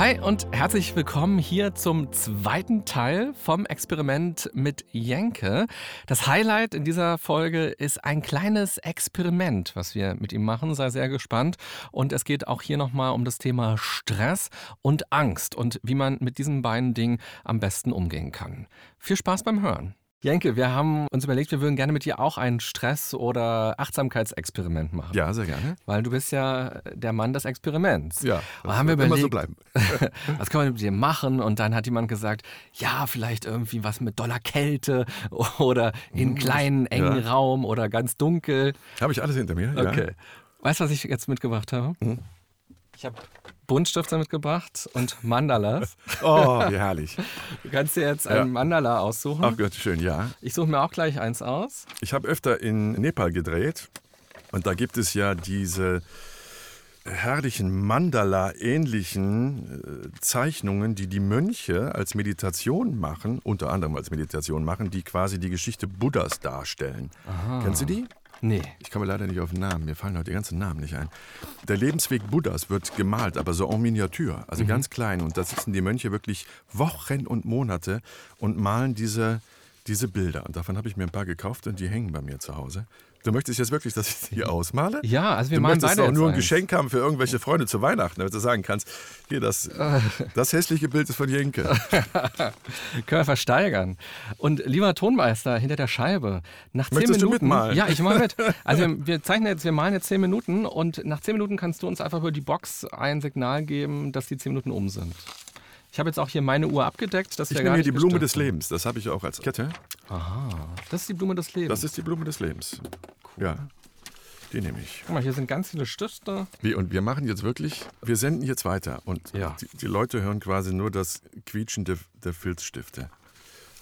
Hi und herzlich willkommen hier zum zweiten Teil vom Experiment mit Jenke. Das Highlight in dieser Folge ist ein kleines Experiment, was wir mit ihm machen. Sei sehr gespannt. Und es geht auch hier nochmal um das Thema Stress und Angst und wie man mit diesen beiden Dingen am besten umgehen kann. Viel Spaß beim Hören. Jenke, wir haben uns überlegt, wir würden gerne mit dir auch ein Stress- oder Achtsamkeitsexperiment machen. Ja, sehr gerne. Weil du bist ja der Mann des Experiments. Ja, das haben wir überlegt, immer so bleiben. was können wir mit dir machen? Und dann hat jemand gesagt, ja, vielleicht irgendwie was mit doller Kälte oder in kleinen, engen ja. Raum oder ganz dunkel. Habe ich alles hinter mir, Okay. Ja. Weißt du, was ich jetzt mitgebracht habe? Mhm. Ich habe Buntstifte mitgebracht und Mandalas. Oh, wie herrlich. Du kannst dir jetzt ein Mandala aussuchen. Ach Gott, schön, ja. Ich suche mir auch gleich eins aus. Ich habe öfter in Nepal gedreht und da gibt es ja diese herrlichen Mandala-ähnlichen äh, Zeichnungen, die die Mönche als Meditation machen, unter anderem als Meditation machen, die quasi die Geschichte Buddhas darstellen. Aha. Kennst du die? Nee. Ich komme leider nicht auf den Namen. Mir fallen heute die ganzen Namen nicht ein. Der Lebensweg Buddhas wird gemalt, aber so en Miniatur, also mhm. ganz klein. Und da sitzen die Mönche wirklich Wochen und Monate und malen diese, diese Bilder. Und davon habe ich mir ein paar gekauft und die hängen bei mir zu Hause. Du möchtest jetzt wirklich, dass ich die ausmale? Ja, also wir du malen möchtest beide auch nur ein eins. Geschenk haben für irgendwelche Freunde zu Weihnachten, damit du sagen kannst, hier, das, das hässliche Bild ist von Jenke. Können wir versteigern. Und lieber Tonmeister hinter der Scheibe, nach zehn Möchtest Minuten. du mitmalen? Ja, ich mache mit. Also wir, wir zeichnen jetzt, wir malen jetzt zehn Minuten und nach zehn Minuten kannst du uns einfach über die Box ein Signal geben, dass die zehn Minuten um sind. Ich habe jetzt auch hier meine Uhr abgedeckt. Dass ich nehme hier die Blume gestört des. Lebens. Das habe ich auch als Kette. Aha, das ist die Blume des Lebens. Das ist die Blume des Lebens. cool. Ja, die nehme ich. Guck mal, hier sind ganz viele Stifte. Wie, und wir machen jetzt wirklich, wir senden jetzt weiter. Und Ja. die, die Leute hören quasi nur das Quietschen der, der Filzstifte.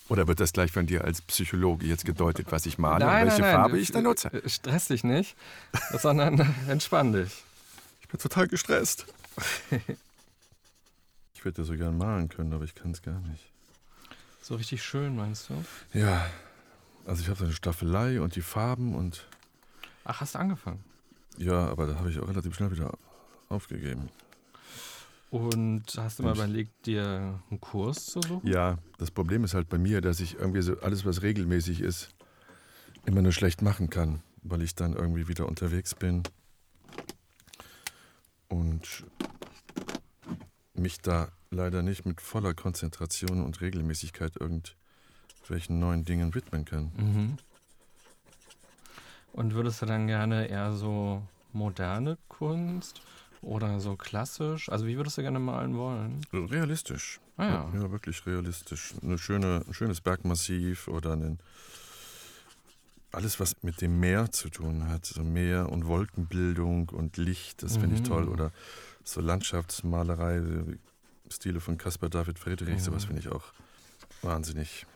Oder wird das gleich von dir als Psychologe jetzt gedeutet, was ich male und welche Farbe ich da nutze? Äh, Stress dich nicht, sondern entspann dich. Ich bin total gestresst. ich würde so gern malen können, aber ich kann es gar nicht. So richtig schön, meinst du? Ja, also ich habe so eine Staffelei und die Farben und Ach, hast du angefangen? ja, aber da habe ich auch relativ schnell wieder aufgegeben. Und hast du mal überlegt, dir einen Kurs zu suchen? Ja, das Problem ist halt bei mir, dass ich irgendwie so alles, was regelmäßig ist, immer nur schlecht machen kann, weil ich dann irgendwie wieder unterwegs bin und mich da leider nicht mit voller Konzentration und Regelmäßigkeit irgendwelchen neuen Dingen widmen kann. Mhm. Und würdest du dann gerne eher so moderne Kunst oder so klassisch? Also wie würdest du gerne malen wollen? Realistisch. Ah ja. ja, wirklich realistisch. Eine schöne, ein schönes Bergmassiv oder einen, alles, was mit dem Meer zu tun hat. So Meer und Wolkenbildung und Licht, das finde ich Mhm. toll. Oder so Landschaftsmalerei, Stile von Caspar David Friedrich, Mhm. sowas finde ich auch wahnsinnig.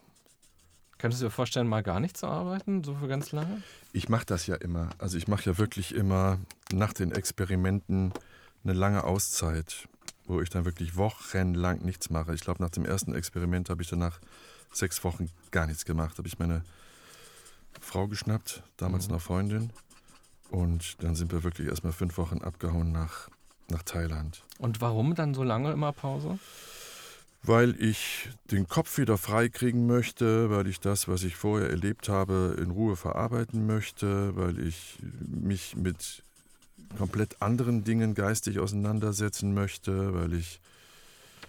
Könntest du dir vorstellen, mal gar nicht zu arbeiten, so für ganz lange? Ich mache das ja immer. Also ich mache ja wirklich immer nach den Experimenten eine lange Auszeit, wo ich dann wirklich wochenlang nichts mache. Ich glaube, nach dem ersten Experiment habe ich danach sechs Wochen gar nichts gemacht. Habe ich meine Frau geschnappt, damals Mhm. noch Freundin. Und dann sind wir wirklich erstmal fünf Wochen abgehauen nach, nach Thailand. Und warum dann so lange immer Pause? Weil ich den Kopf wieder frei kriegen möchte, weil ich das, was ich vorher erlebt habe, in Ruhe verarbeiten möchte, weil ich mich mit komplett anderen Dingen geistig auseinandersetzen möchte, weil ich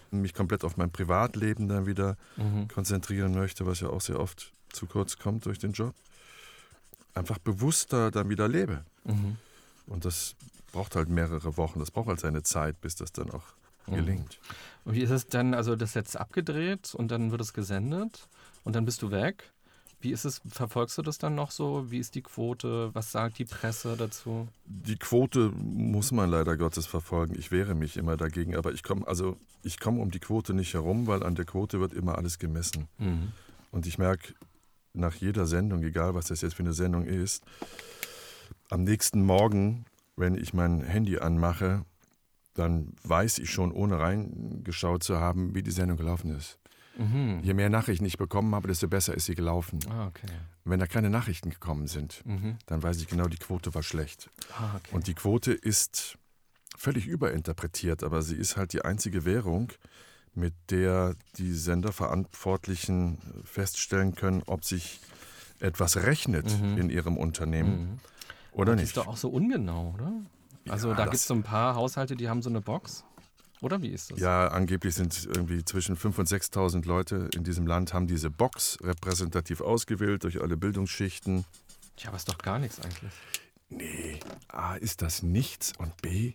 mich komplett auf mein Privatleben dann wieder Mhm. konzentrieren möchte, was ja auch sehr oft zu kurz kommt durch den Job. Einfach bewusster dann wieder lebe. Mhm. Und das braucht halt mehrere Wochen, das braucht halt seine Zeit, bis das dann auch Mhm. gelingt. Und wie ist es dann, also das jetzt abgedreht und dann wird es gesendet und dann bist du weg? Wie ist es, verfolgst du das dann noch so? Wie ist die Quote? Was sagt die Presse dazu? Die Quote muss man leider Gottes verfolgen. Ich wehre mich immer dagegen, aber ich komme also ich komme um die Quote nicht herum, weil an der Quote wird immer alles gemessen. Mhm. Und ich merke, nach jeder Sendung, egal was das jetzt für eine Sendung ist, am nächsten Morgen, wenn ich mein Handy anmache, dann weiß ich schon, ohne reingeschaut zu haben, wie die Sendung gelaufen ist. Mhm. Je mehr Nachrichten ich bekommen habe, desto besser ist sie gelaufen. Ah, okay. Wenn da keine Nachrichten gekommen sind, mhm. dann weiß ich genau, die Quote war schlecht. Ah, okay. Und die Quote ist völlig überinterpretiert, aber sie ist halt die einzige Währung, mit der die Senderverantwortlichen feststellen können, ob sich etwas rechnet mhm. in ihrem Unternehmen oder nicht. Das ist doch auch so ungenau, oder? Also ja, da gibt es so ein paar Haushalte, die haben so eine Box. Oder wie ist das? Ja, angeblich sind irgendwie zwischen 5.000 und 6.000 Leute in diesem Land, haben diese Box repräsentativ ausgewählt durch alle Bildungsschichten. Ja, aber ist doch gar nichts eigentlich. Nee, A, ist das nichts und B,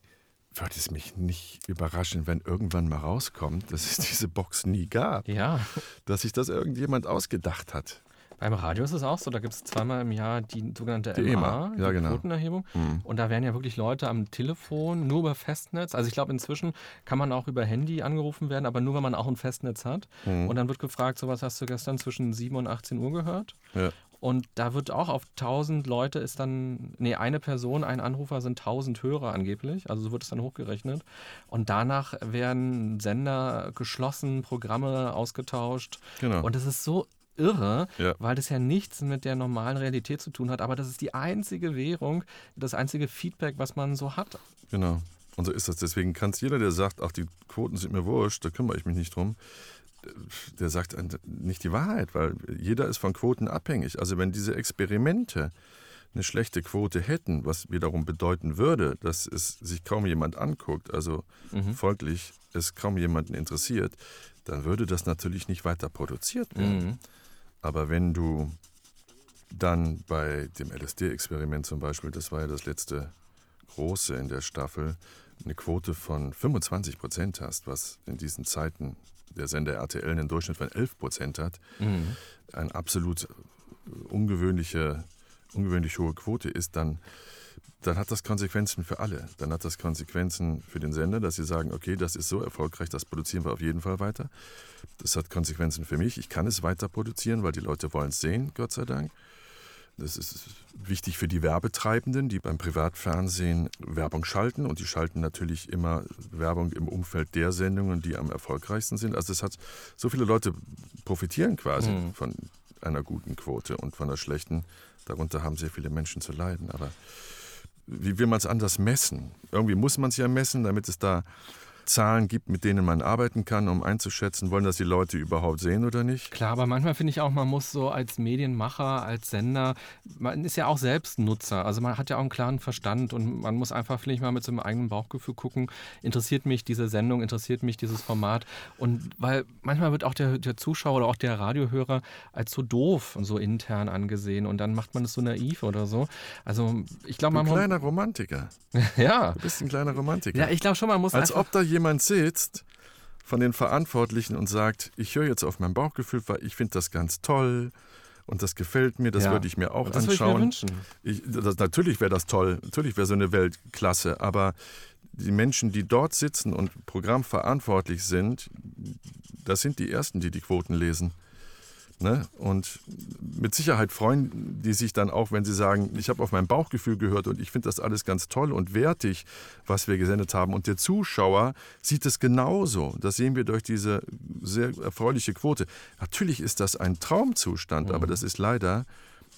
würde es mich nicht überraschen, wenn irgendwann mal rauskommt, dass es diese Box nie gab. Ja. Dass sich das irgendjemand ausgedacht hat. Beim Radio ist es auch so, da gibt es zweimal im Jahr die sogenannte die EMA, ja, die genau. Quotenerhebung. Mhm. Und da werden ja wirklich Leute am Telefon, nur über Festnetz. Also ich glaube, inzwischen kann man auch über Handy angerufen werden, aber nur, wenn man auch ein Festnetz hat. Mhm. Und dann wird gefragt, so was hast du gestern zwischen 7 und 18 Uhr gehört? Ja. Und da wird auch auf 1000 Leute ist dann, nee, eine Person, ein Anrufer sind 1000 Hörer angeblich. Also so wird es dann hochgerechnet. Und danach werden Sender geschlossen, Programme ausgetauscht. Genau. Und es ist so irre, ja. weil das ja nichts mit der normalen Realität zu tun hat. Aber das ist die einzige Währung, das einzige Feedback, was man so hat. Genau. Und so ist das. Deswegen kann es jeder, der sagt, ach, die Quoten sind mir wurscht, da kümmere ich mich nicht drum, der sagt nicht die Wahrheit, weil jeder ist von Quoten abhängig. Also wenn diese Experimente eine schlechte Quote hätten, was wiederum bedeuten würde, dass es sich kaum jemand anguckt, also mhm. folglich es kaum jemanden interessiert, dann würde das natürlich nicht weiter produziert werden. Mhm. Aber wenn du dann bei dem LSD-Experiment zum Beispiel, das war ja das letzte große in der Staffel, eine Quote von 25 Prozent hast, was in diesen Zeiten der Sender RTL einen Durchschnitt von 11 Prozent hat, mhm. eine absolut ungewöhnliche, ungewöhnlich hohe Quote ist, dann, dann hat das Konsequenzen für alle. Dann hat das Konsequenzen für den Sender, dass sie sagen, okay, das ist so erfolgreich, das produzieren wir auf jeden Fall weiter. Das hat Konsequenzen für mich. Ich kann es weiter produzieren, weil die Leute wollen es sehen, Gott sei Dank. Das ist wichtig für die Werbetreibenden, die beim Privatfernsehen Werbung schalten. Und die schalten natürlich immer Werbung im Umfeld der Sendungen, die am erfolgreichsten sind. Also es hat so viele Leute profitieren quasi mhm. von einer guten Quote und von einer schlechten. Darunter haben sehr viele Menschen zu leiden. Aber wie will man es anders messen? Irgendwie muss man es ja messen, damit es da Zahlen gibt, mit denen man arbeiten kann, um einzuschätzen, wollen das die Leute überhaupt sehen oder nicht? Klar, aber manchmal finde ich auch, man muss so als Medienmacher, als Sender, man ist ja auch selbst Nutzer, also man hat ja auch einen klaren Verstand und man muss einfach vielleicht mal mit seinem eigenen Bauchgefühl gucken, interessiert mich diese Sendung, interessiert mich dieses Format und weil manchmal wird auch der, der Zuschauer oder auch der Radiohörer als so doof und so intern angesehen und dann macht man es so naiv oder so. Also ich glaube, man... Ein kleiner Romantiker. ja. Du bist ein kleiner Romantiker. Ja, ich glaube schon, man muss Als ob da jemand jemand sitzt von den Verantwortlichen und sagt, ich höre jetzt auf mein Bauchgefühl, weil ich finde das ganz toll und das gefällt mir, das ja. würde ich mir auch das anschauen. Ich mir ich, das, natürlich wäre das toll, natürlich wäre so eine Weltklasse, aber die Menschen, die dort sitzen und programmverantwortlich sind, das sind die Ersten, die die Quoten lesen. Ne? Und mit Sicherheit freuen die sich dann auch, wenn sie sagen, ich habe auf mein Bauchgefühl gehört und ich finde das alles ganz toll und wertig, was wir gesendet haben. Und der Zuschauer sieht es genauso. Das sehen wir durch diese sehr erfreuliche Quote. Natürlich ist das ein Traumzustand, mhm. aber das ist leider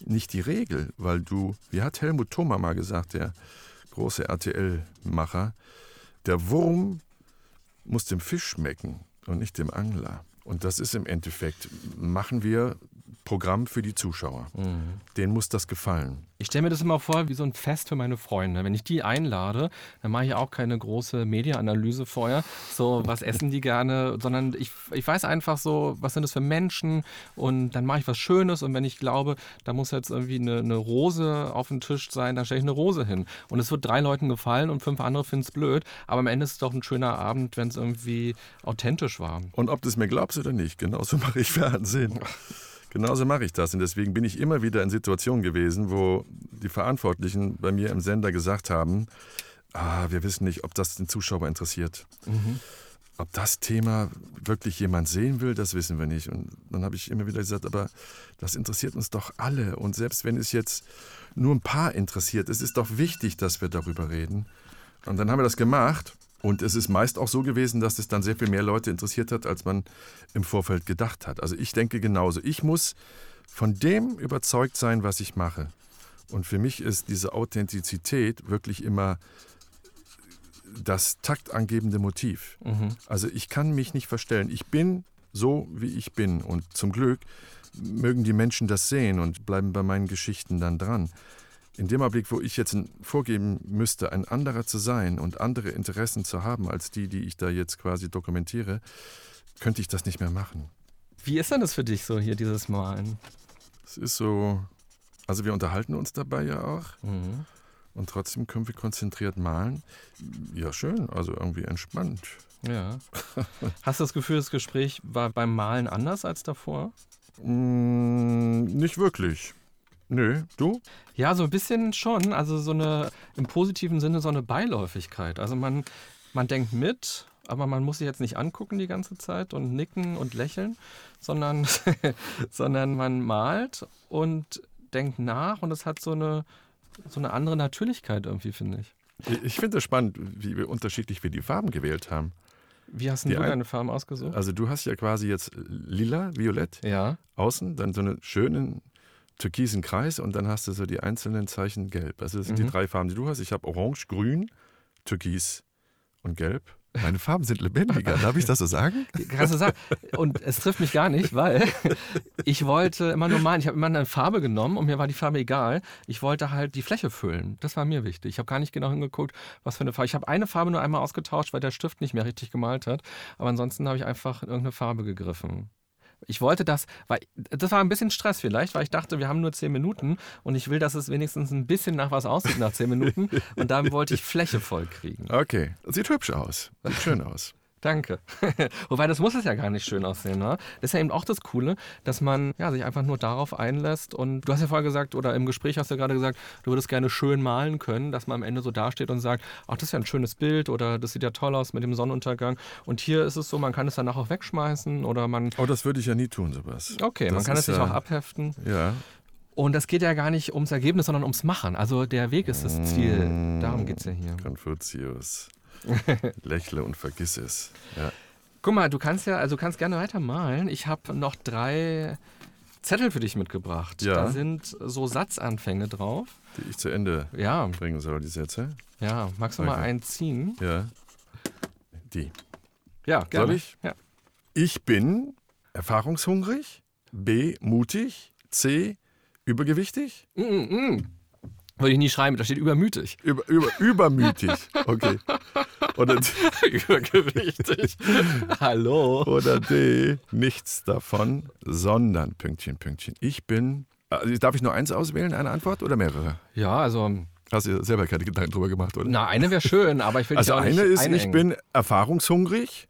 nicht die Regel, weil du, wie hat Helmut Thoma mal gesagt, der große RTL-Macher, der Wurm muss dem Fisch schmecken und nicht dem Angler. Und das ist im Endeffekt, machen wir Programm für die Zuschauer. Mhm. Denen muss das gefallen. Ich stelle mir das immer vor wie so ein Fest für meine Freunde. Wenn ich die einlade, dann mache ich auch keine große Media-Analyse vorher. So, was essen die gerne, sondern ich, ich weiß einfach so, was sind das für Menschen und dann mache ich was Schönes und wenn ich glaube, da muss jetzt irgendwie eine, eine Rose auf dem Tisch sein, dann stelle ich eine Rose hin. Und es wird drei Leuten gefallen und fünf andere finden es blöd, aber am Ende ist es doch ein schöner Abend, wenn es irgendwie authentisch war. Und ob du es mir glaubst oder nicht, genauso mache ich Fernsehen. Genauso mache ich das. Und deswegen bin ich immer wieder in Situationen gewesen, wo die Verantwortlichen bei mir im Sender gesagt haben, ah, wir wissen nicht, ob das den Zuschauer interessiert. Mhm. ob das Thema wirklich jemand sehen will, das wissen wir nicht. Und dann habe ich immer wieder gesagt, aber das interessiert uns doch alle. Und selbst wenn es jetzt nur ein paar interessiert, es ist doch wichtig, dass wir darüber reden. Und dann haben wir das gemacht. Und es ist meist auch so gewesen, dass es dann sehr viel mehr Leute interessiert hat, als man im Vorfeld gedacht hat. Also ich denke genauso. Ich muss von dem überzeugt sein, was ich mache. Und für mich ist diese Authentizität wirklich immer das taktangebende Motiv. Mhm. Also ich kann mich nicht verstellen. Ich bin so, wie ich bin. Und zum Glück mögen die Menschen das sehen und bleiben bei meinen Geschichten dann dran. In dem Augenblick, wo ich jetzt vorgeben müsste, ein anderer zu sein und andere Interessen zu haben als die, die ich da jetzt quasi dokumentiere, könnte ich das nicht mehr machen. Wie ist denn das für dich so hier, dieses Malen? Es ist so, also wir unterhalten uns dabei ja auch. Mhm. Und trotzdem können wir konzentriert malen. Ja, schön, also irgendwie entspannt. Ja. Hast du das Gefühl, das Gespräch war beim Malen anders als davor? Mm, nicht wirklich. Nö, du? Ja, so ein bisschen schon. Also so eine, im positiven Sinne so eine Beiläufigkeit. Also man, man denkt mit, aber man muss sich jetzt nicht angucken die ganze Zeit und nicken und lächeln, sondern, sondern man malt und denkt nach und es hat so eine, so eine andere Natürlichkeit irgendwie, finde ich. Ich finde es spannend, wie unterschiedlich wir die Farben gewählt haben. Wie hast du deine Farben ausgesucht? Also du hast ja quasi jetzt lila, violett ja. außen, dann so einen schönen türkisen Kreis und dann hast du so die einzelnen Zeichen gelb. Also das sind mhm. die drei Farben, die du hast. Ich habe orange, grün, türkis und gelb. Meine Farben sind lebendiger, darf ich das so sagen? Kannst du sagen. Und es trifft mich gar nicht, weil ich wollte immer nur malen. Ich habe immer eine Farbe genommen und mir war die Farbe egal. Ich wollte halt die Fläche füllen. Das war mir wichtig. Ich habe gar nicht genau hingeguckt, was für eine Farbe. Ich habe eine Farbe nur einmal ausgetauscht, weil der Stift nicht mehr richtig gemalt hat. Aber ansonsten habe ich einfach irgendeine Farbe gegriffen. Ich wollte das, weil das war ein bisschen Stress vielleicht, weil ich dachte, wir haben nur zehn Minuten und ich will, dass es wenigstens ein bisschen nach was aussieht nach zehn Minuten. Und dann wollte ich Fläche voll kriegen. Okay, sieht hübsch aus, sieht schön aus. Danke. Wobei, das muss es ja gar nicht schön aussehen. Ne? Das ist ja eben auch das Coole, dass man ja, sich einfach nur darauf einlässt. Und du hast ja vorher gesagt, oder im Gespräch hast du ja gerade gesagt, du würdest gerne schön malen können, dass man am Ende so dasteht und sagt, ach, das ist ja ein schönes Bild oder das sieht ja toll aus mit dem Sonnenuntergang. Und hier ist es so, man kann es danach auch wegschmeißen oder man. Oh, das würde ich ja nie tun, sowas. Okay, das man kann es sich ja, auch abheften. Ja. Und das geht ja gar nicht ums Ergebnis, sondern ums Machen. Also der Weg ist das Ziel. Darum geht es ja hier. Konfuzius. Lächle und vergiss es. Ja. Guck mal, du kannst ja, also kannst gerne weiter malen. Ich habe noch drei Zettel für dich mitgebracht. Ja. Da sind so Satzanfänge drauf. Die ich zu Ende ja. bringen soll, die Sätze. Ja, magst du okay. mal einen ziehen? Ja. Die. Ja, gerne. Soll ich? Ja. Ich bin erfahrungshungrig. B. Mutig. C. Übergewichtig. Mm -mm. Würde ich nie schreiben, da steht übermütig. Über, über, übermütig, okay. Oder Übergewichtig. Hallo. Oder D, nichts davon, sondern Pünktchen, Pünktchen. Ich bin, also darf ich nur eins auswählen, eine Antwort oder mehrere? Ja, also Hast du selber keine Gedanken drüber gemacht, oder? Na, eine wäre schön, aber ich will Also eine ist, einengen. ich bin erfahrungshungrig,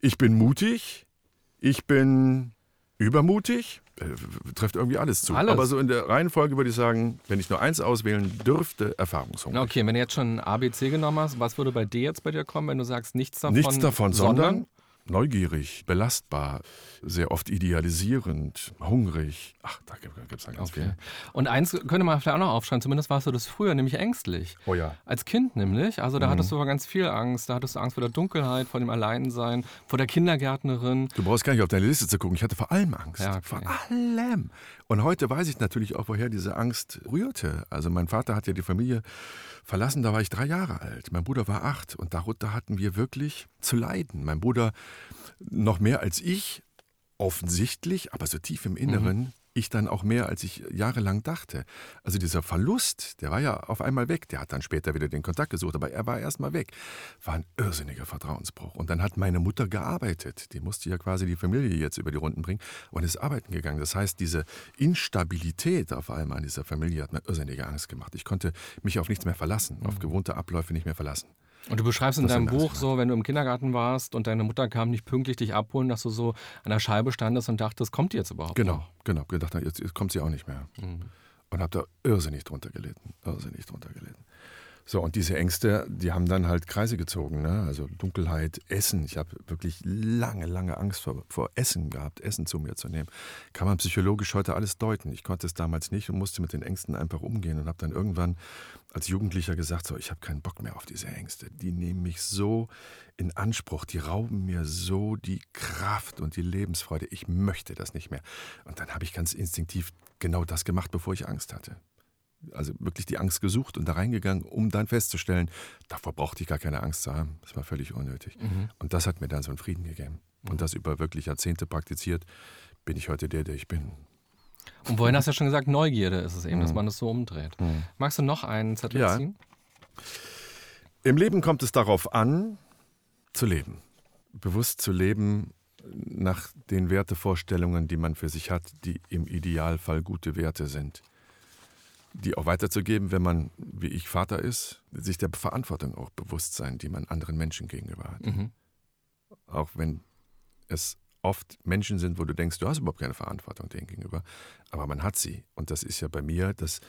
ich bin mutig, ich bin übermutig, äh, trifft irgendwie alles zu. Alles. Aber so in der Reihenfolge würde ich sagen, wenn ich nur eins auswählen dürfte, Erfahrungshunger. Okay, wenn du jetzt schon ABC genommen hast, was würde bei D jetzt bei dir kommen, wenn du sagst nichts davon? Nichts davon, sondern, sondern neugierig, belastbar, sehr oft idealisierend, hungrig. Ach, da gibt es dann ganz okay. viel. Und eins könnte man vielleicht auch noch aufschreiben, zumindest warst du das früher, nämlich ängstlich. Oh ja. Als Kind nämlich, also da mhm. hattest du aber ganz viel Angst. Da hattest du Angst vor der Dunkelheit, vor dem Alleinsein, vor der Kindergärtnerin. Du brauchst gar nicht auf deine Liste zu gucken. Ich hatte vor allem Angst. Ja, okay. Vor allem. Und heute weiß ich natürlich auch, woher diese Angst rührte. Also mein Vater hat ja die Familie verlassen, da war ich drei Jahre alt. Mein Bruder war acht und darunter hatten wir wirklich zu leiden. Mein Bruder noch mehr als ich, offensichtlich, aber so tief im Inneren, mhm ich dann auch mehr, als ich jahrelang dachte. Also dieser Verlust, der war ja auf einmal weg. Der hat dann später wieder den Kontakt gesucht, aber er war erstmal weg. War ein irrsinniger Vertrauensbruch. Und dann hat meine Mutter gearbeitet. Die musste ja quasi die Familie jetzt über die Runden bringen und ist arbeiten gegangen. Das heißt, diese Instabilität auf einmal in dieser Familie hat mir irrsinnige Angst gemacht. Ich konnte mich auf nichts mehr verlassen, auf mhm. gewohnte Abläufe nicht mehr verlassen. Und du beschreibst in deinem Buch so, wenn du im Kindergarten warst und deine Mutter kam nicht pünktlich dich abholen, dass du so an der Scheibe standest und dachtest, kommt die jetzt überhaupt Genau, noch? genau. Gedacht, jetzt, jetzt kommt sie auch nicht mehr. Mhm. Und habe da irrsinnig drunter gelitten. Irrsinnig drunter gelitten. So, und diese Ängste, die haben dann halt Kreise gezogen. Ne? Also Dunkelheit, Essen. Ich habe wirklich lange, lange Angst vor, vor Essen gehabt, Essen zu mir zu nehmen. Kann man psychologisch heute alles deuten. Ich konnte es damals nicht und musste mit den Ängsten einfach umgehen und habe dann irgendwann als Jugendlicher gesagt, so, ich habe keinen Bock mehr auf diese Ängste. Die nehmen mich so in Anspruch, die rauben mir so die Kraft und die Lebensfreude. Ich möchte das nicht mehr. Und dann habe ich ganz instinktiv genau das gemacht, bevor ich Angst hatte also wirklich die Angst gesucht und da reingegangen, um dann festzustellen, davor brauchte ich gar keine Angst zu haben. Das war völlig unnötig. Mhm. Und das hat mir dann so einen Frieden gegeben. Mhm. Und das über wirklich Jahrzehnte praktiziert, bin ich heute der, der ich bin. Und vorhin hast du ja schon gesagt, Neugierde ist es eben, mhm. dass man das so umdreht. Mhm. Magst du noch einen Zettel ja. ziehen? Im Leben kommt es darauf an, zu leben. Bewusst zu leben nach den Wertevorstellungen, die man für sich hat, die im Idealfall gute Werte sind die auch weiterzugeben, wenn man, wie ich, Vater ist, sich der Verantwortung auch bewusst sein, die man anderen Menschen gegenüber hat. Mhm. Auch wenn es oft Menschen sind, wo du denkst, du hast überhaupt keine Verantwortung denen gegenüber, aber man hat sie. Und das ist ja bei mir, das,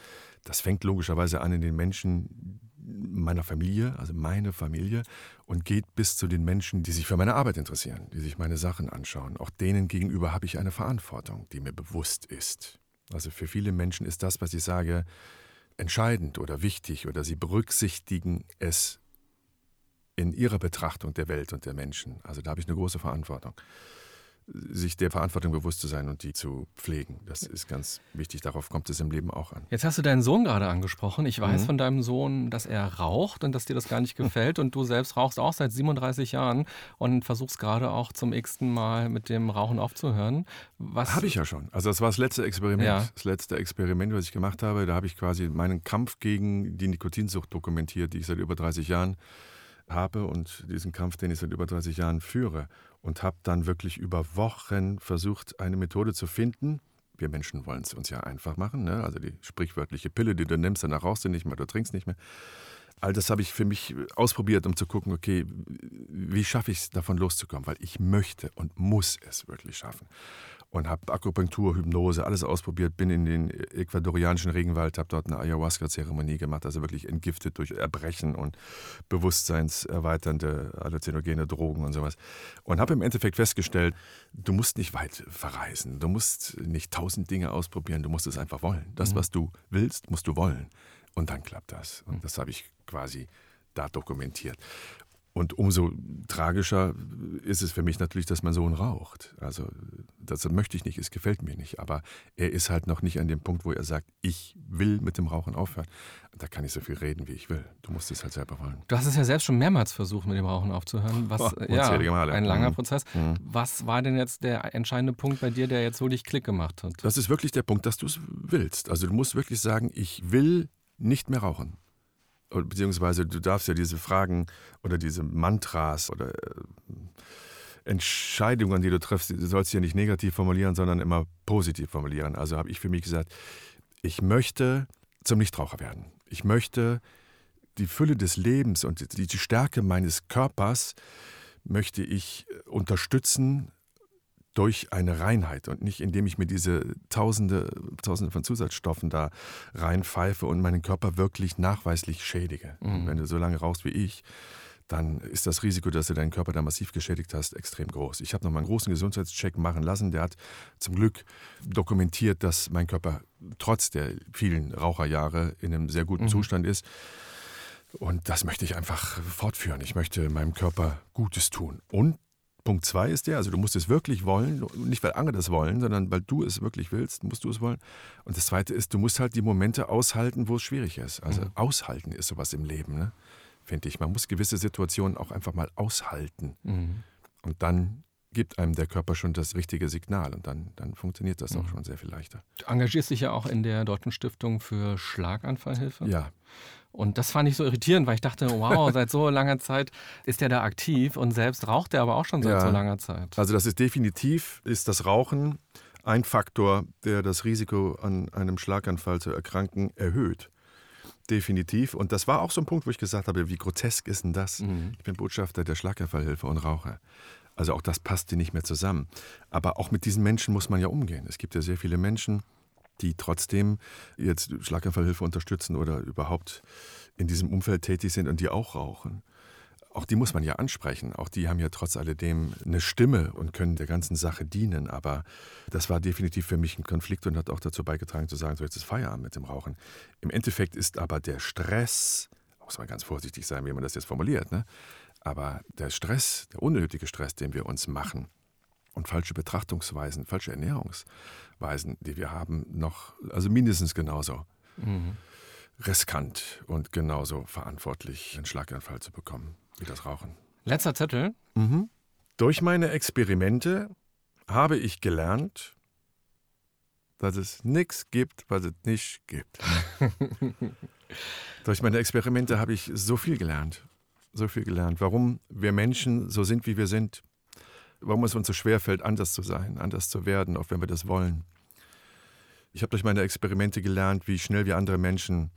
das fängt logischerweise an in den Menschen meiner Familie, also meine Familie, und geht bis zu den Menschen, die sich für meine Arbeit interessieren, die sich meine Sachen anschauen. Auch denen gegenüber habe ich eine Verantwortung, die mir bewusst ist. Also für viele Menschen ist das, was ich sage, entscheidend oder wichtig oder sie berücksichtigen es in ihrer Betrachtung der Welt und der Menschen. Also da habe ich eine große Verantwortung sich der Verantwortung bewusst zu sein und die zu pflegen. Das ist ganz wichtig. Darauf kommt es im Leben auch an. Jetzt hast du deinen Sohn gerade angesprochen. Ich weiß mhm. von deinem Sohn, dass er raucht und dass dir das gar nicht gefällt. Und du selbst rauchst auch seit 37 Jahren und versuchst gerade auch zum x-ten Mal mit dem Rauchen aufzuhören. Habe ich ja schon. Also das war das letzte Experiment. Ja. Das letzte Experiment, was ich gemacht habe. Da habe ich quasi meinen Kampf gegen die Nikotinsucht dokumentiert, die ich seit über 30 Jahren habe und diesen Kampf, den ich seit über 30 Jahren führe und habe dann wirklich über Wochen versucht, eine Methode zu finden. Wir Menschen wollen es uns ja einfach machen, ne? also die sprichwörtliche Pille, die du nimmst, danach rauchst du nicht mehr, du trinkst nicht mehr. All das habe ich für mich ausprobiert, um zu gucken, okay, wie schaffe ich es, davon loszukommen, weil ich möchte und muss es wirklich schaffen und habe Akupunktur, Hypnose, alles ausprobiert, bin in den ecuadorianischen Regenwald, habe dort eine Ayahuasca-Zeremonie gemacht, also wirklich entgiftet durch Erbrechen und bewusstseinserweiternde halluzinogene Drogen und sowas. Und habe im Endeffekt festgestellt, du musst nicht weit verreisen, du musst nicht tausend Dinge ausprobieren, du musst es einfach wollen. Das, mhm. was du willst, musst du wollen. Und dann klappt das. Und das habe ich quasi da dokumentiert. Und umso tragischer ist es für mich natürlich, dass mein Sohn raucht. Also das möchte ich nicht, es gefällt mir nicht. Aber er ist halt noch nicht an dem Punkt, wo er sagt, ich will mit dem Rauchen aufhören. Da kann ich so viel reden, wie ich will. Du musst es halt selber wollen. Du hast es ja selbst schon mehrmals versucht, mit dem Rauchen aufzuhören. Was, oh, ja, Male. ein langer mhm. Prozess. Mhm. Was war denn jetzt der entscheidende Punkt bei dir, der jetzt so dich Klick gemacht hat? Das ist wirklich der Punkt, dass du es willst. Also du musst wirklich sagen, ich will nicht mehr rauchen beziehungsweise du darfst ja diese Fragen oder diese Mantras oder äh, Entscheidungen, die du triffst, du sollst ja nicht negativ formulieren, sondern immer positiv formulieren. Also habe ich für mich gesagt, ich möchte zum Nichtraucher werden. Ich möchte die Fülle des Lebens und die Stärke meines Körpers möchte ich unterstützen durch eine Reinheit und nicht indem ich mir diese Tausende, Tausende von Zusatzstoffen da reinpfeife und meinen Körper wirklich nachweislich schädige. Mhm. wenn du so lange rauchst wie ich, dann ist das Risiko, dass du deinen Körper da massiv geschädigt hast, extrem groß. Ich habe noch mal einen großen Gesundheitscheck machen lassen. Der hat zum Glück dokumentiert, dass mein Körper trotz der vielen Raucherjahre in einem sehr guten mhm. Zustand ist. Und das möchte ich einfach fortführen. Ich möchte meinem Körper Gutes tun. Und Punkt zwei ist der, also du musst es wirklich wollen, nicht weil andere das wollen, sondern weil du es wirklich willst, musst du es wollen. Und das zweite ist, du musst halt die Momente aushalten, wo es schwierig ist. Also mhm. aushalten ist sowas im Leben, ne? finde ich. Man muss gewisse Situationen auch einfach mal aushalten. Mhm. Und dann gibt einem der Körper schon das richtige Signal und dann, dann funktioniert das mhm. auch schon sehr viel leichter. Du engagierst dich ja auch in der Deutschen Stiftung für Schlaganfallhilfe. Ja. Und das fand ich so irritierend, weil ich dachte, wow, seit so langer Zeit ist er da aktiv und selbst raucht er aber auch schon seit ja. so langer Zeit. Also das ist definitiv, ist das Rauchen ein Faktor, der das Risiko an einem Schlaganfall zu erkranken erhöht. Definitiv. Und das war auch so ein Punkt, wo ich gesagt habe, wie grotesk ist denn das? Mhm. Ich bin Botschafter der Schlaganfallhilfe und Raucher. Also auch das passte nicht mehr zusammen. Aber auch mit diesen Menschen muss man ja umgehen. Es gibt ja sehr viele Menschen, die trotzdem jetzt Schlaganfallhilfe unterstützen oder überhaupt in diesem Umfeld tätig sind und die auch rauchen. Auch die muss man ja ansprechen. Auch die haben ja trotz alledem eine Stimme und können der ganzen Sache dienen. Aber das war definitiv für mich ein Konflikt und hat auch dazu beigetragen zu sagen, so jetzt ist Feierabend mit dem Rauchen. Im Endeffekt ist aber der Stress, muss man ganz vorsichtig sein, wie man das jetzt formuliert, ne? aber der Stress, der unnötige Stress, den wir uns machen und falsche Betrachtungsweisen, falsche Ernährungsweisen, die wir haben, noch, also mindestens genauso. Mhm riskant und genauso verantwortlich, einen Schlaganfall zu bekommen wie das Rauchen. Letzter Zettel. Mhm. Durch meine Experimente habe ich gelernt, dass es nichts gibt, was es nicht gibt. Durch meine Experimente habe ich so viel gelernt. So viel gelernt. Warum wir Menschen so sind, wie wir sind. Warum es uns so schwer fällt, anders zu sein, anders zu werden, auch wenn wir das wollen. Ich habe durch meine Experimente gelernt, wie schnell wir andere Menschen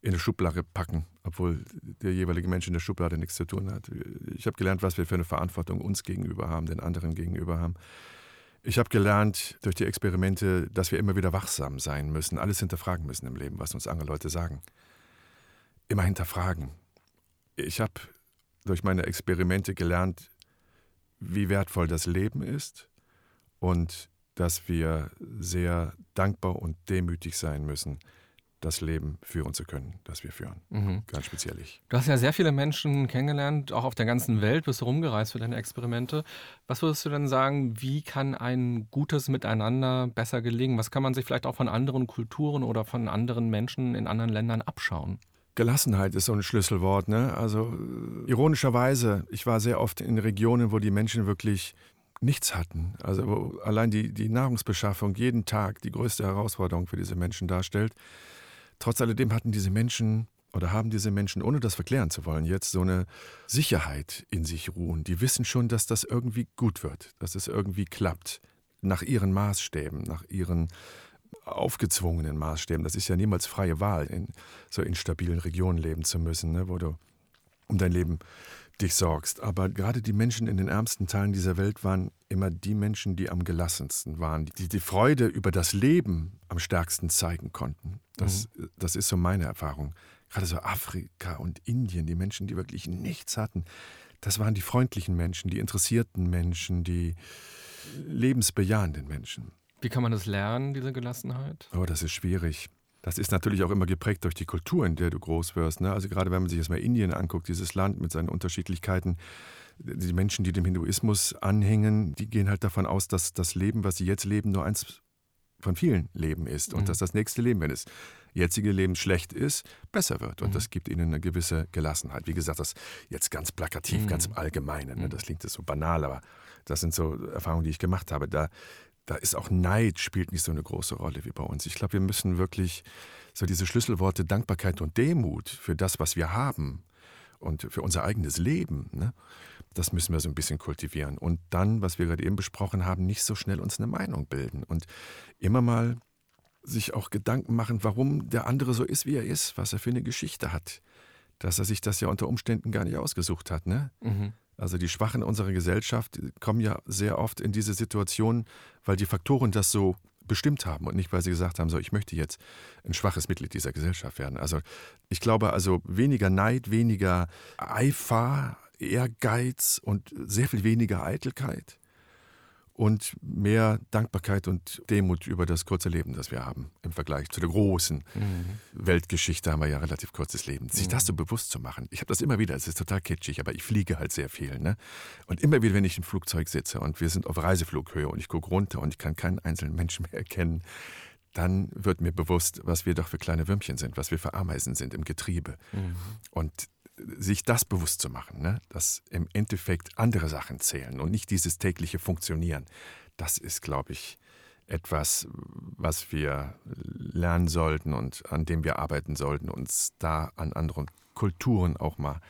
in eine Schublade packen, obwohl der jeweilige Mensch in der Schublade nichts zu tun hat. Ich habe gelernt, was wir für eine Verantwortung uns gegenüber haben, den anderen gegenüber haben. Ich habe gelernt durch die Experimente, dass wir immer wieder wachsam sein müssen, alles hinterfragen müssen im Leben, was uns andere Leute sagen. Immer hinterfragen. Ich habe durch meine Experimente gelernt, wie wertvoll das Leben ist und dass wir sehr dankbar und demütig sein müssen das Leben führen zu können, das wir führen. Mhm. Ganz speziell ich. Du hast ja sehr viele Menschen kennengelernt, auch auf der ganzen Welt bist du rumgereist für deine Experimente. Was würdest du denn sagen, wie kann ein gutes Miteinander besser gelingen? Was kann man sich vielleicht auch von anderen Kulturen oder von anderen Menschen in anderen Ländern abschauen? Gelassenheit ist so ein Schlüsselwort. Ne? Also ironischerweise, ich war sehr oft in Regionen, wo die Menschen wirklich nichts hatten. Also wo allein die, die Nahrungsbeschaffung jeden Tag die größte Herausforderung für diese Menschen darstellt. Trotz alledem hatten diese Menschen oder haben diese Menschen, ohne das verklären zu wollen, jetzt so eine Sicherheit in sich ruhen. Die wissen schon, dass das irgendwie gut wird, dass es irgendwie klappt. Nach ihren Maßstäben, nach ihren aufgezwungenen Maßstäben. Das ist ja niemals freie Wahl, in so instabilen Regionen leben zu müssen, ne, wo du um dein Leben dich sorgst. Aber gerade die Menschen in den ärmsten Teilen dieser Welt waren immer die Menschen, die am gelassensten waren, die die Freude über das Leben am stärksten zeigen konnten. Das, mhm. das ist so meine Erfahrung. Gerade so Afrika und Indien, die Menschen, die wirklich nichts hatten, das waren die freundlichen Menschen, die interessierten Menschen, die lebensbejahenden Menschen. Wie kann man das lernen, diese Gelassenheit? Oh, das ist schwierig. Das ist natürlich auch immer geprägt durch die Kultur, in der du groß wirst. Ne? Also gerade wenn man sich jetzt mal Indien anguckt, dieses Land mit seinen Unterschiedlichkeiten, die Menschen, die dem Hinduismus anhängen, die gehen halt davon aus, dass das Leben, was sie jetzt leben, nur eins von vielen Leben ist und mhm. dass das nächste Leben, wenn es jetzige Leben schlecht ist, besser wird. Und mhm. das gibt ihnen eine gewisse Gelassenheit. Wie gesagt, das jetzt ganz plakativ, mhm. ganz allgemein. Ne? Mhm. Das klingt jetzt so banal, aber das sind so Erfahrungen, die ich gemacht habe. Da da ist auch Neid spielt nicht so eine große Rolle wie bei uns. Ich glaube, wir müssen wirklich so diese Schlüsselworte Dankbarkeit und Demut für das, was wir haben und für unser eigenes Leben, ne? das müssen wir so ein bisschen kultivieren. Und dann, was wir gerade eben besprochen haben, nicht so schnell uns eine Meinung bilden und immer mal sich auch Gedanken machen, warum der andere so ist, wie er ist, was er für eine Geschichte hat. Dass er sich das ja unter Umständen gar nicht ausgesucht hat. Ne? Mhm. Also die Schwachen unserer Gesellschaft kommen ja sehr oft in diese Situation, weil die Faktoren das so bestimmt haben und nicht, weil sie gesagt haben, so ich möchte jetzt ein schwaches Mitglied dieser Gesellschaft werden. Also ich glaube also weniger Neid, weniger Eifer, Ehrgeiz und sehr viel weniger Eitelkeit und mehr Dankbarkeit und Demut über das kurze Leben, das wir haben im Vergleich zu der großen mhm. Weltgeschichte haben wir ja relativ kurzes Leben. Sich mhm. das so bewusst zu machen. Ich habe das immer wieder, es ist total kitschig, aber ich fliege halt sehr viel. Ne? Und immer wieder, wenn ich im Flugzeug sitze und wir sind auf Reiseflughöhe und ich gucke runter und ich kann keinen einzelnen Menschen mehr erkennen, dann wird mir bewusst, was wir doch für kleine Würmchen sind, was wir für Ameisen sind im Getriebe. Mhm. Und sich das bewusst zu machen, ne? dass im Endeffekt andere Sachen zählen und nicht dieses tägliche Funktionieren, das ist, glaube ich, etwas, was wir lernen sollten und an dem wir arbeiten sollten, uns da an anderen Kulturen auch mal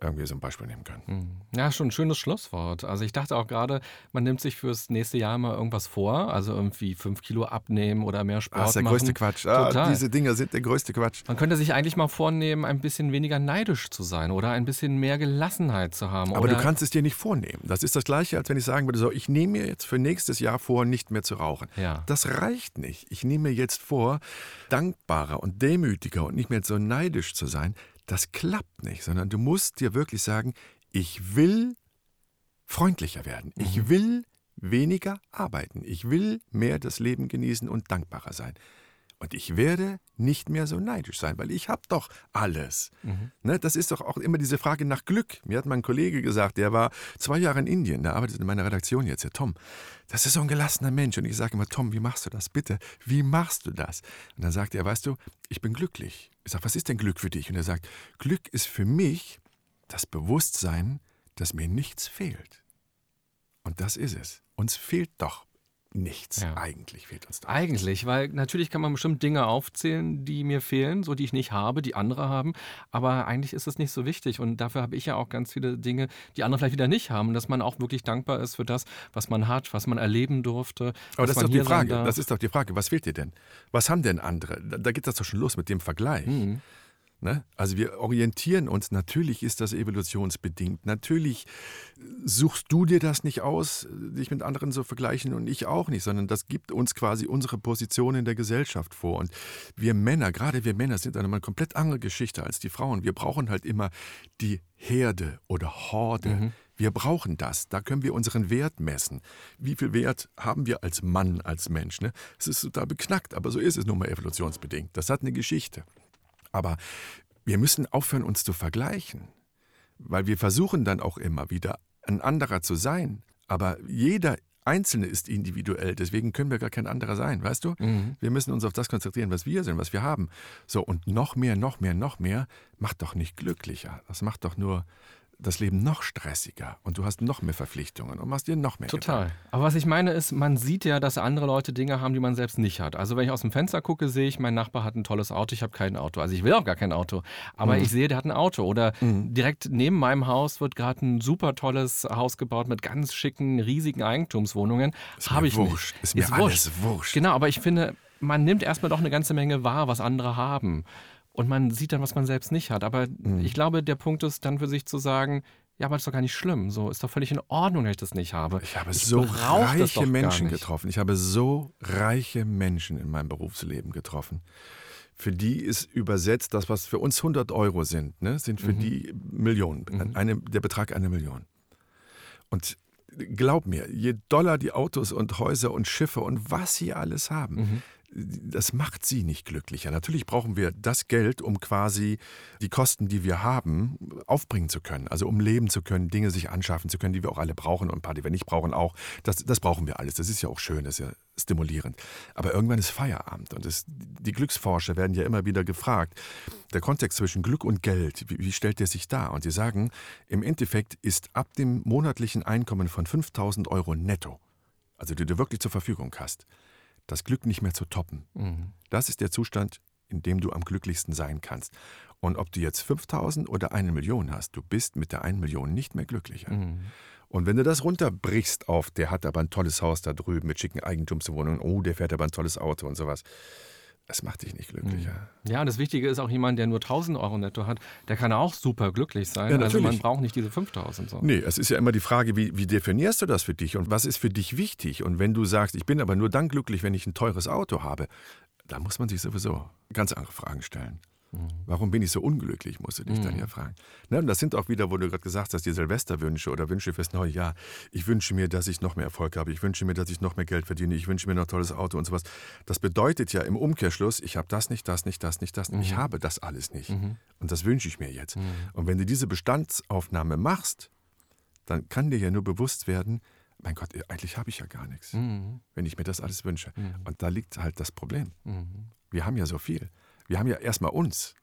irgendwie so ein Beispiel nehmen können. Hm. Ja, schon ein schönes Schlusswort. Also ich dachte auch gerade, man nimmt sich fürs nächste Jahr mal irgendwas vor, also irgendwie fünf Kilo abnehmen oder mehr Sport Das ist der machen. größte Quatsch. Ah, Total. diese Dinger sind der größte Quatsch. Man könnte sich eigentlich mal vornehmen, ein bisschen weniger neidisch zu sein oder ein bisschen mehr Gelassenheit zu haben. Aber du kannst es dir nicht vornehmen. Das ist das Gleiche, als wenn ich sagen würde, so, ich nehme mir jetzt für nächstes Jahr vor, nicht mehr zu rauchen. Ja. Das reicht nicht. Ich nehme mir jetzt vor, dankbarer und demütiger und nicht mehr so neidisch zu sein. Das klappt nicht, sondern du musst dir wirklich sagen, ich will freundlicher werden. Ich will weniger arbeiten. Ich will mehr das Leben genießen und dankbarer sein. Und ich werde nicht mehr so neidisch sein, weil ich habe doch alles. Ne, das ist doch auch immer diese Frage nach Glück. Mir hat mein Kollege gesagt, der war zwei Jahre in Indien, der arbeitet in meiner Redaktion jetzt, der Tom. Das ist so ein gelassener Mensch. Und ich sage immer, Tom, wie machst du das? Bitte, wie machst du das? Und dann sagt er, weißt du, ich bin glücklich. Ich sage, was ist denn Glück für dich? Und er sagt, Glück ist für mich das Bewusstsein, dass mir nichts fehlt. Und das ist es. Uns fehlt doch nichts. Ja. Eigentlich fehlt uns doch. Eigentlich, weil natürlich kann man bestimmt Dinge aufzählen, die mir fehlen, so die ich nicht habe, die andere haben. Aber eigentlich ist es nicht so wichtig. Und dafür habe ich ja auch ganz viele Dinge, die andere vielleicht wieder nicht haben. Dass man auch wirklich dankbar ist für das, was man hat, was man erleben durfte. Aber das ist doch die Frage. Das ist doch die Frage. Was fehlt dir denn? Was haben denn andere? Da, da geht das doch schon los mit dem Vergleich. Mhm. Ne? Also wir orientieren uns, natürlich ist das evolutionsbedingt. Natürlich suchst du dir das nicht aus, dich mit anderen zu vergleichen und ich auch nicht, sondern das gibt uns quasi unsere Position in der Gesellschaft vor. Und wir Männer, gerade wir Männer, sind eine komplett andere Geschichte als die Frauen. Wir brauchen halt immer die Herde oder Horde. Wir brauchen das. Da können wir unseren Wert messen. Wie viel Wert haben wir als Mann, als Mensch? Ne? Es ist total beknackt, aber so ist es nun mal evolutionsbedingt. Das hat eine Geschichte. Aber wir müssen aufhören, uns zu vergleichen, weil wir versuchen dann auch immer wieder ein anderer zu sein. Aber jeder Einzelne ist individuell, deswegen können wir gar kein anderer sein, weißt du? Wir müssen uns auf das konzentrieren, was wir sind, was wir haben. So, und noch mehr, noch mehr, noch mehr macht doch nicht glücklicher. Das macht doch nur das Leben noch stressiger und du hast noch mehr Verpflichtungen und machst dir noch mehr Total. Gedanken. Aber was ich meine ist, man sieht ja, dass andere Leute Dinge haben, die man selbst nicht hat. Also wenn ich aus dem Fenster gucke, sehe ich, mein Nachbar hat ein tolles Auto, ich habe kein Auto. Also ich will auch gar kein Auto, aber ich sehe, der hat ein Auto. Oder direkt neben meinem Haus wird gerade ein super tolles Haus gebaut mit ganz schicken, riesigen Eigentumswohnungen. Ist Habe mir ich wurscht. nicht. Ist mir alles wurscht. Genau, aber ich finde, man nimmt erstmal doch eine ganze Menge wahr, was andere haben. Und man sieht dann, was man selbst nicht hat. Aber Mhm. ich glaube, der Punkt ist dann für sich zu sagen, ja, aber das ist doch gar nicht schlimm. So ist doch völlig in Ordnung, dass ich das nicht habe. Ich habe Ich so reiche Menschen getroffen. Ich habe so reiche Menschen in meinem Berufsleben getroffen. Für die ist übersetzt, das, was für uns 100 Euro sind, ne, sind Mhm. für die Millionen. Eine, der Betrag eine Million. Und glaub mir, je doller die Autos und Häuser und Schiffe und was sie alles haben, Mhm. Das macht sie nicht glücklicher. Natürlich brauchen wir das Geld, um quasi die Kosten, die wir haben, aufbringen zu können. Also um leben zu können, Dinge sich anschaffen zu können, die wir auch alle brauchen und ein paar, die wir nicht brauchen, auch. Das, das brauchen wir alles. Das ist ja auch schön, das ist ja stimulierend. Aber irgendwann ist Feierabend und es, die Glücksforscher werden ja immer wieder gefragt, der Kontext zwischen Glück und Geld, wie, wie stellt der sich dar? Und sie sagen, im Endeffekt ist ab dem monatlichen Einkommen von 5000 Euro netto, also die du wirklich zur Verfügung hast, das Glück nicht mehr zu toppen. Das ist der Zustand, in dem du am glücklichsten sein kannst. Und ob du jetzt 5000 oder eine Million hast, du bist mit der 1 Million nicht mehr glücklicher. Und wenn du das runterbrichst auf, der hat aber ein tolles Haus da drüben mit schicken Eigentumswohnungen, oh, der fährt aber ein tolles Auto und sowas, das macht dich nicht glücklicher. Ja, und das Wichtige ist auch jemand, der nur 1000 Euro netto hat, der kann auch super glücklich sein. Ja, also man braucht nicht diese 5000 so. Nee, es ist ja immer die Frage, wie, wie definierst du das für dich und was ist für dich wichtig? Und wenn du sagst, ich bin aber nur dann glücklich, wenn ich ein teures Auto habe, da muss man sich sowieso ganz andere Fragen stellen. Warum bin ich so unglücklich, musst du dich dann ja fragen. Ne, und das sind auch wieder, wo du gerade gesagt hast, die Silvesterwünsche oder Wünsche fürs neue Jahr. Ich wünsche mir, dass ich noch mehr Erfolg habe. Ich wünsche mir, dass ich noch mehr Geld verdiene. Ich wünsche mir noch ein tolles Auto und sowas. Das bedeutet ja im Umkehrschluss, ich habe das nicht, das nicht, das nicht, das nicht. Ich habe das alles nicht. Und das wünsche ich mir jetzt. Und wenn du diese Bestandsaufnahme machst, dann kann dir ja nur bewusst werden, mein Gott, eigentlich habe ich ja gar nichts, wenn ich mir das alles wünsche. Und da liegt halt das Problem. Wir haben ja so viel. Wir haben ja erstmal uns.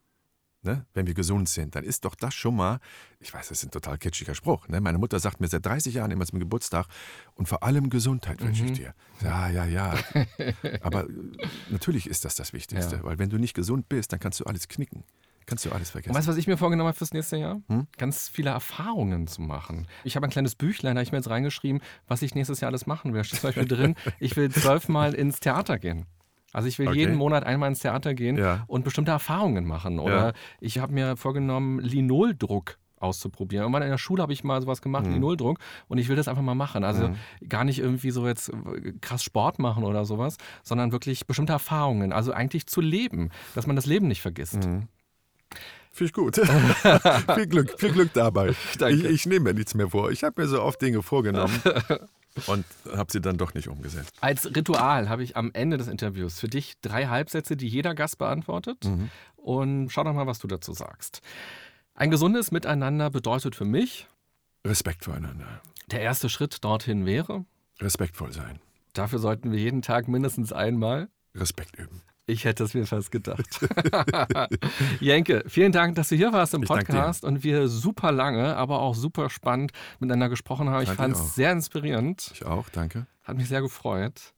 Ne? Wenn wir gesund sind, dann ist doch das schon mal, ich weiß, das ist ein total kitschiger Spruch. Ne? Meine Mutter sagt mir seit 30 Jahren immer zum Geburtstag und vor allem Gesundheit wünsche ich dir. Ja, ja, ja. Aber äh, natürlich ist das das Wichtigste, Ja. weil wenn du nicht gesund bist, dann kannst du alles knicken. Kannst du alles vergessen. Und weißt du, was ich mir vorgenommen habe fürs nächste Jahr? Hm? Ganz viele Erfahrungen zu machen. Ich habe ein kleines Büchlein, da habe ich mir jetzt reingeschrieben, was ich nächstes Jahr alles machen will. Da steht zum Beispiel drin, ich will zwölfmal ins Theater gehen. Also ich will Okay. jeden Monat einmal ins Theater gehen Ja. und bestimmte Erfahrungen machen. Oder Ja. ich habe mir vorgenommen, Linoldruck auszuprobieren. Irgendwann in der Schule habe ich mal sowas gemacht, Mhm. Linoldruck, und ich will das einfach mal machen. Also Mhm. gar nicht irgendwie so jetzt krass Sport machen oder sowas, sondern wirklich bestimmte Erfahrungen. Also eigentlich zu leben, dass man das Leben nicht vergisst. Mhm. Finde ich gut. viel Glück, viel Glück dabei. Ich, ich nehme mir nichts mehr vor. Ich habe mir so oft Dinge vorgenommen und habe sie dann doch nicht umgesetzt. Als Ritual habe ich am Ende des Interviews für dich drei Halbsätze, die jeder Gast beantwortet. Mhm. Und schau doch mal, was du dazu sagst. Ein gesundes Miteinander bedeutet für mich, Respekt voreinander. der erste Schritt dorthin wäre, Respektvoll sein. dafür sollten wir jeden Tag mindestens einmal. Respekt üben. Ich hätte es mir fast gedacht. Jenke, vielen Dank, dass du hier warst im Ich. Podcast und wir super lange, aber auch super spannend miteinander gesprochen haben. Ich fand es sehr inspirierend. Ich auch, danke. Hat mich sehr gefreut.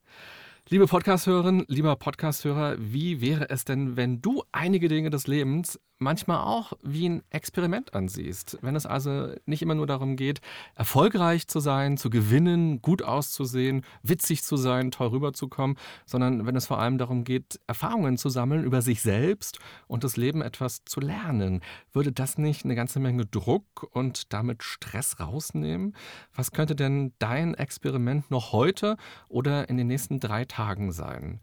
Liebe Podcast-Hörerin, lieber Podcast-Hörer, wie wäre es denn, wenn du einige Dinge des Lebens manchmal auch wie ein Experiment ansiehst? Wenn es also nicht immer nur darum geht, erfolgreich zu sein, zu gewinnen, gut auszusehen, witzig zu sein, toll rüberzukommen, sondern wenn es vor allem darum geht, Erfahrungen zu sammeln über sich selbst und das Leben etwas zu lernen. Würde das nicht eine ganze Menge Druck und damit Stress rausnehmen? Was könnte denn dein Experiment noch heute oder in den nächsten drei Tagen sein?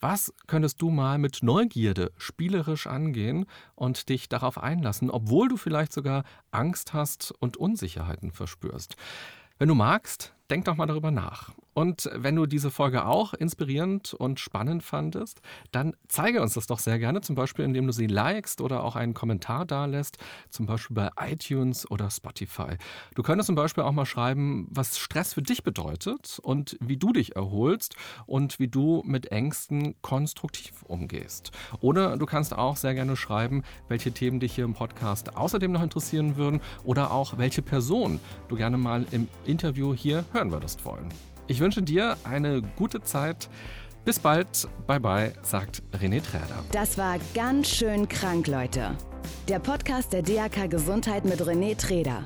Was könntest du mal mit Neugierde spielerisch angehen und dich darauf einlassen, obwohl du vielleicht sogar Angst hast und Unsicherheiten verspürst? Wenn du magst, denk doch mal darüber nach. Und wenn du diese Folge auch inspirierend und spannend fandest, dann zeige uns das doch sehr gerne, zum Beispiel indem du sie likest oder auch einen Kommentar dalässt, zum Beispiel bei iTunes oder Spotify. Du könntest zum Beispiel auch mal schreiben, was Stress für dich bedeutet und wie du dich erholst und wie du mit Ängsten konstruktiv umgehst. Oder du kannst auch sehr gerne schreiben, welche Themen dich hier im Podcast außerdem noch interessieren würden oder auch welche Person du gerne mal im Interview hier hören würdest wollen. Ich wünsche dir eine gute Zeit. Bis bald. Bye bye, sagt René Träder. Das war ganz schön krank, Leute. Der Podcast der DAK Gesundheit mit René Treder.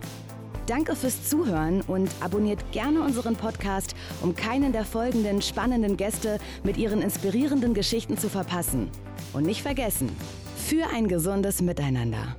Danke fürs Zuhören und abonniert gerne unseren Podcast, um keinen der folgenden spannenden Gäste mit ihren inspirierenden Geschichten zu verpassen. Und nicht vergessen, für ein gesundes Miteinander.